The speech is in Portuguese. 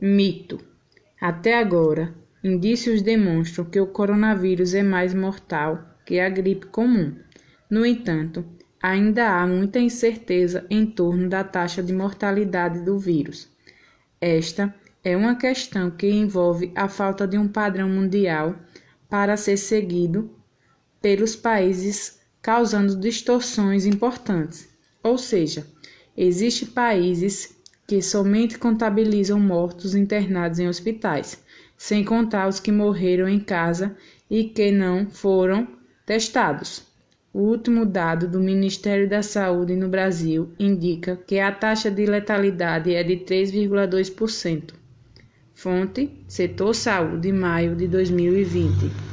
Mito. Até agora, indícios demonstram que o coronavírus é mais mortal que a gripe comum. No entanto, ainda há muita incerteza em torno da taxa de mortalidade do vírus. Esta é uma questão que envolve a falta de um padrão mundial para ser seguido pelos países, causando distorções importantes. Ou seja, existem países que somente contabilizam mortos internados em hospitais, sem contar os que morreram em casa e que não foram testados. O último dado do Ministério da Saúde no Brasil indica que a taxa de letalidade é de 3,2%. Fonte: Setor Saúde, maio de 2020.